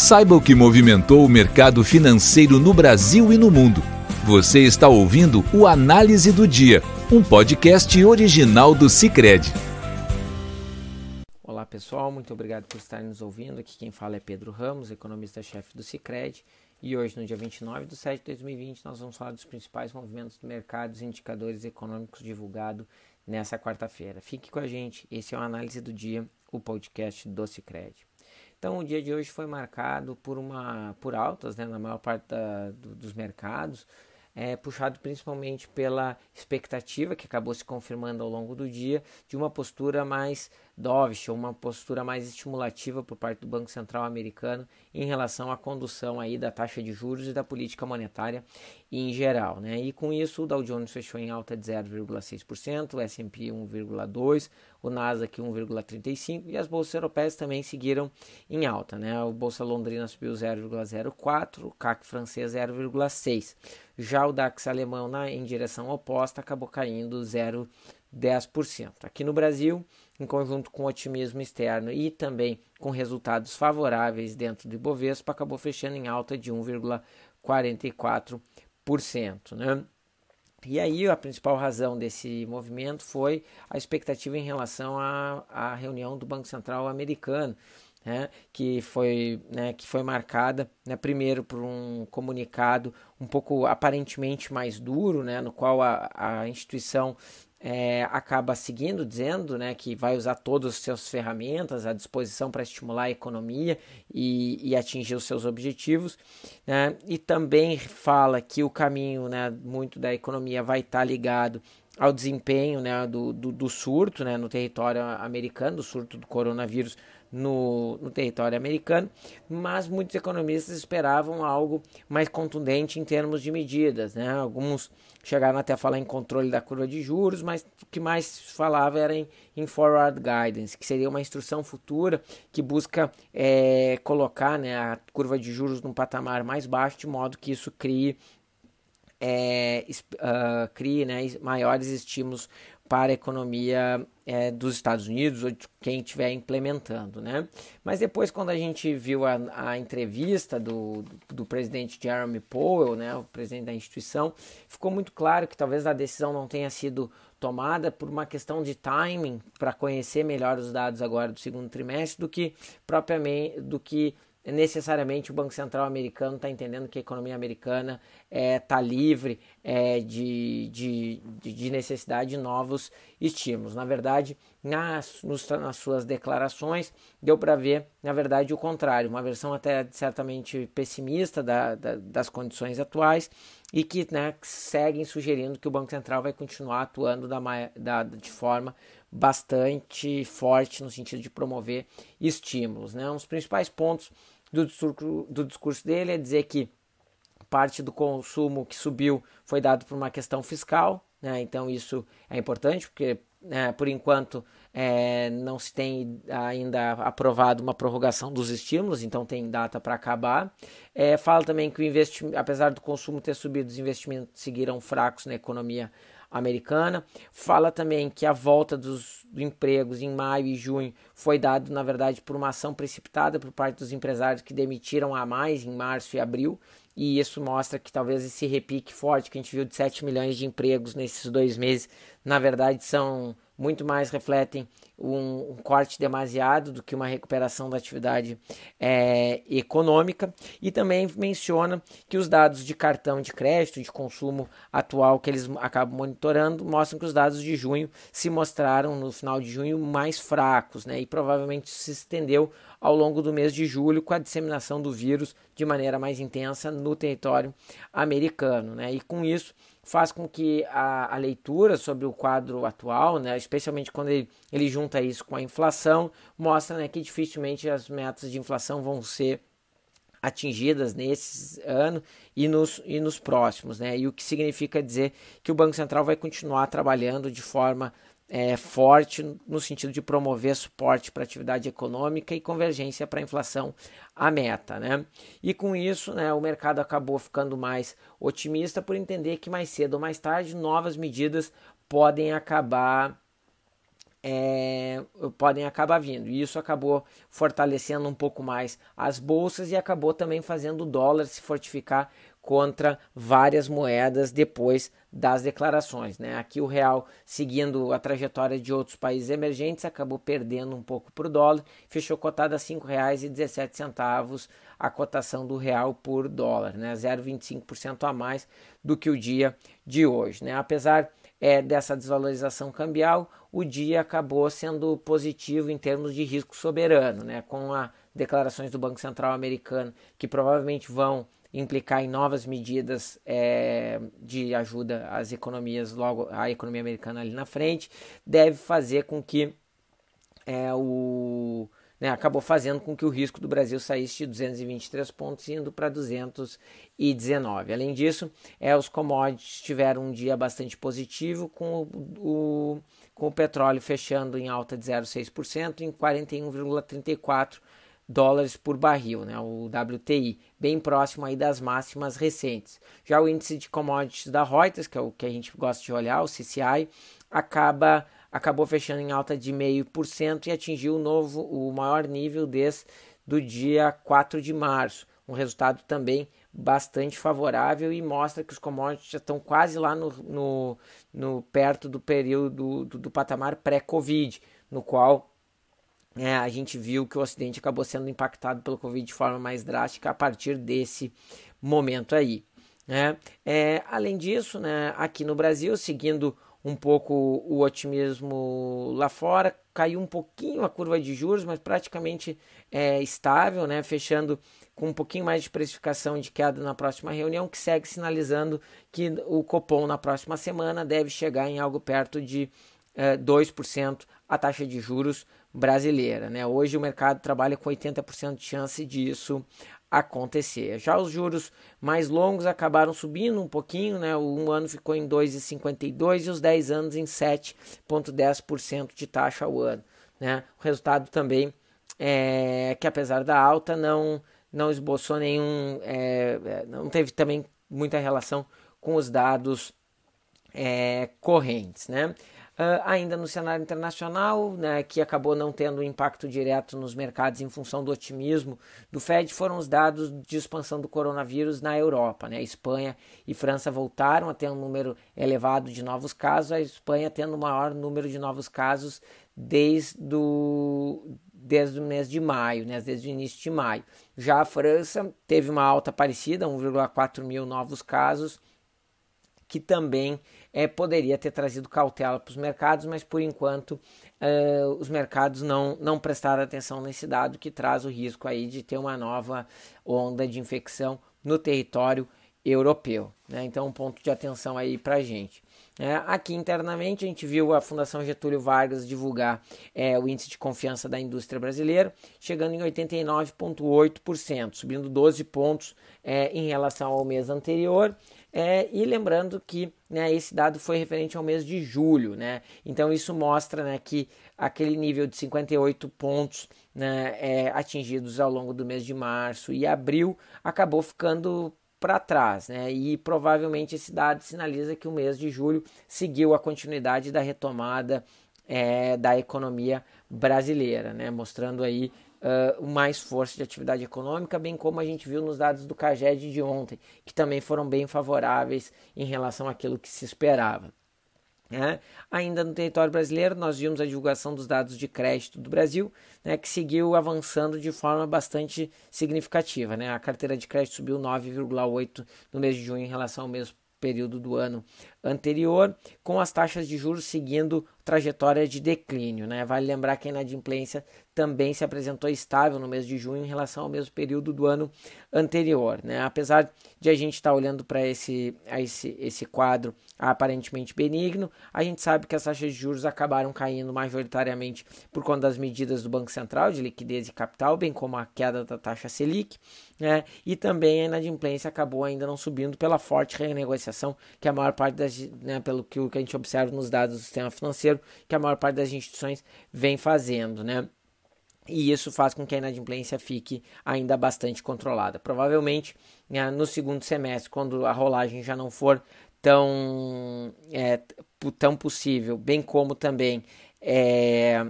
Saiba o que movimentou o mercado financeiro no Brasil e no mundo. Você está ouvindo o Análise do Dia, um podcast original do Cicred. Olá pessoal, muito obrigado por estarem nos ouvindo. Aqui quem fala é Pedro Ramos, economista-chefe do Cicred. E hoje, no dia 29 de setembro de 2020, nós vamos falar dos principais movimentos do mercado e indicadores econômicos divulgados nessa quarta-feira. Fique com a gente, esse é o Análise do Dia, o podcast do Cicred. Então, o dia de hoje foi marcado por uma por altas, né, na maior parte da, do, dos mercados, é, puxado principalmente pela expectativa que acabou se confirmando ao longo do dia de uma postura mais dovish, uma postura mais estimulativa por parte do Banco Central americano em relação à condução aí da taxa de juros e da política monetária em geral, né? E com isso o Dow Jones fechou em alta de 0,6%, o S&P 1,2%, o Nasdaq 1,35% e as bolsas europeias também seguiram em alta, né? O Bolsa Londrina subiu 0,04%, o CAC francês 0,6%. Já o DAX alemão na, em direção oposta acabou caindo 0,10%. Aqui no Brasil, em conjunto com otimismo externo e também com resultados favoráveis dentro do Ibovespa, acabou fechando em alta de 1,44%. Né? E aí a principal razão desse movimento foi a expectativa em relação à, à reunião do Banco Central americano né, que, foi, né, que foi marcada né, primeiro por um comunicado um pouco aparentemente mais duro, né, no qual a, a instituição é, acaba seguindo, dizendo né, que vai usar todas as suas ferramentas à disposição para estimular a economia e, e atingir os seus objetivos. Né, e também fala que o caminho né, muito da economia vai estar ligado ao desempenho né, do, do, do surto né, no território americano, do surto do coronavírus no, no território americano, mas muitos economistas esperavam algo mais contundente em termos de medidas. Né? Alguns chegaram até a falar em controle da curva de juros, mas o que mais falava era em, em forward guidance, que seria uma instrução futura que busca é, colocar né, a curva de juros num patamar mais baixo, de modo que isso crie é, uh, crie né, maiores estímulos para a economia é, dos Estados Unidos ou de quem estiver implementando, né? Mas depois, quando a gente viu a, a entrevista do, do, do, presidente Jeremy Powell, né, o presidente da instituição, ficou muito claro que talvez a decisão não tenha sido tomada por uma questão de timing para conhecer melhor os dados agora do segundo trimestre do que propriamente do que necessariamente o Banco Central americano está entendendo que a economia americana está é, tá livre é, de, de, de, necessidade de novos estímulos. Na verdade, nas, nos, nas suas declarações, deu para ver, na verdade, o contrário, uma versão até certamente pessimista da, da, das condições atuais e que né, seguem sugerindo que o Banco Central vai continuar atuando da, da, de forma bastante forte no sentido de promover estímulos. Né? Um dos principais pontos do discurso, do discurso dele é dizer que parte do consumo que subiu foi dado por uma questão fiscal, né? então isso é importante, porque né, por enquanto é, não se tem ainda aprovado uma prorrogação dos estímulos, então tem data para acabar. É, fala também que o investimento, apesar do consumo ter subido, os investimentos seguiram fracos na economia americana. Fala também que a volta dos empregos em maio e junho foi dado, na verdade, por uma ação precipitada por parte dos empresários que demitiram a mais em março e abril. E isso mostra que talvez esse repique forte que a gente viu de 7 milhões de empregos nesses dois meses, na verdade, são muito mais refletem um, um, corte demasiado do que uma recuperação da atividade é, econômica. E também menciona que os dados de cartão de crédito de consumo atual que eles acabam monitorando mostram que os dados de junho se mostraram no final de junho mais fracos né, e provavelmente se estendeu ao longo do mês de julho com a disseminação do vírus de maneira mais intensa no território americano né, e com isso faz com que a, a, leitura sobre o quadro atual, né, especialmente quando ele, ele junta isso com a inflação, mostra né, que dificilmente as metas de inflação vão ser atingidas nesse ano e nos, e nos próximos, né? E o que significa dizer que o Banco Central vai continuar trabalhando de forma é, forte no sentido de promover suporte para a atividade econômica e convergência para a inflação a meta. Né? E com isso, né, o mercado acabou ficando mais otimista por entender que mais cedo ou mais tarde novas medidas podem acabar é, podem acabar vindo. E isso acabou fortalecendo um pouco mais as bolsas e acabou também fazendo o dólar se fortificar contra várias moedas depois das declarações. Né? Aqui o real, seguindo a trajetória de outros países emergentes, acabou perdendo um pouco para o dólar, fechou cotada a R$ 5,17 a cotação do real por dólar, né? 0,25% a mais do que o dia de hoje. Né? Apesar é, dessa desvalorização cambial, o dia acabou sendo positivo em termos de risco soberano, né? com as declarações do Banco Central americano que provavelmente vão implicar em novas medidas é, de ajuda às economias, logo a economia americana ali na frente, deve fazer com que é, o né, acabou fazendo com que o risco do Brasil saísse de 223 pontos indo para 219. Além disso, é, os commodities tiveram um dia bastante positivo, com o, o com o petróleo fechando em alta de 0,6% em 41,34 dólares por barril, né, o WTI, bem próximo aí das máximas recentes. Já o índice de commodities da Reuters, que é o que a gente gosta de olhar, o CCI, acaba acabou fechando em alta de 0,5% e atingiu o novo o maior nível desde do dia 4 de março. Um resultado também bastante favorável e mostra que os commodities já estão quase lá no, no, no perto do período do, do patamar pré-Covid, no qual é, a gente viu que o Ocidente acabou sendo impactado pelo Covid de forma mais drástica a partir desse momento aí. Né? É, além disso, né, aqui no Brasil, seguindo um pouco o otimismo lá fora, caiu um pouquinho a curva de juros, mas praticamente é, estável, né, fechando com um pouquinho mais de precificação de queda na próxima reunião, que segue sinalizando que o Copom na próxima semana deve chegar em algo perto de é, 2% a taxa de juros brasileira. Né? Hoje o mercado trabalha com 80% de chance disso acontecer. Já os juros mais longos acabaram subindo um pouquinho, né? O um ano ficou em 2,52 e os 10 anos em 7,10% de taxa ao ano. Né? O resultado também é que apesar da alta não não esboçou nenhum, é, é não teve também muita relação com os dados é, correntes, né? Uh, ainda no cenário internacional, né, que acabou não tendo impacto direto nos mercados em função do otimismo do Fed, foram os dados de expansão do coronavírus na Europa. Né? Espanha e França voltaram a ter um número elevado de novos casos, a Espanha tendo o maior número de novos casos desde o, desde o mês de maio, né, desde o início de maio. Já a França teve uma alta parecida, 1,4 mil novos casos, que também é, poderia ter trazido cautela para os mercados, mas por enquanto é, os mercados não, não prestaram atenção nesse dado que traz o risco aí de ter uma nova onda de infecção no território europeu. Né? Então, um ponto de atenção aí para a gente. É, aqui internamente, a gente viu a Fundação Getúlio Vargas divulgar é, o índice de confiança da indústria brasileira, chegando em 89,8%, subindo 12 pontos é, em relação ao mês anterior. É, e lembrando que né, esse dado foi referente ao mês de julho, né? Então isso mostra né, que aquele nível de 58 pontos né, é, atingidos ao longo do mês de março e abril acabou ficando para trás, né? E provavelmente esse dado sinaliza que o mês de julho seguiu a continuidade da retomada é, da economia brasileira, né? Mostrando aí uh, mais força de atividade econômica, bem como a gente viu nos dados do CAGED de ontem, que também foram bem favoráveis em relação àquilo que se esperava. Né? Ainda no território brasileiro, nós vimos a divulgação dos dados de crédito do Brasil, né, que seguiu avançando de forma bastante significativa. Né? A carteira de crédito subiu 9,8% no mês de junho em relação ao mesmo período do ano anterior, com as taxas de juros seguindo trajetória de declínio. Né? Vale lembrar que a inadimplência também se apresentou estável no mês de junho em relação ao mesmo período do ano anterior. Né? Apesar de a gente estar tá olhando para esse, esse, esse quadro aparentemente benigno, a gente sabe que as taxas de juros acabaram caindo majoritariamente por conta das medidas do Banco Central de liquidez e capital, bem como a queda da taxa Selic, né? e também a inadimplência acabou ainda não subindo pela forte renegociação que a maior parte das, né, pelo que a gente observa nos dados do sistema financeiro, que a maior parte das instituições vem fazendo, né? e isso faz com que a inadimplência fique ainda bastante controlada. Provavelmente né, no segundo semestre, quando a rolagem já não for tão, é, tão possível, bem como também é,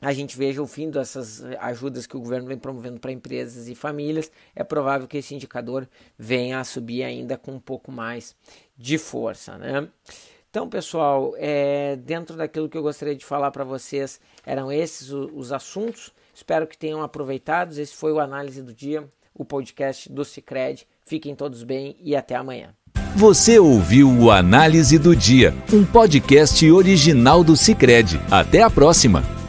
a gente veja o fim dessas ajudas que o governo vem promovendo para empresas e famílias, é provável que esse indicador venha a subir ainda com um pouco mais de força. Né? Então, pessoal, é, dentro daquilo que eu gostaria de falar para vocês, eram esses os, os assuntos. Espero que tenham aproveitado. Esse foi o Análise do Dia, o podcast do Cicred. Fiquem todos bem e até amanhã. Você ouviu o Análise do Dia, um podcast original do Cicred. Até a próxima!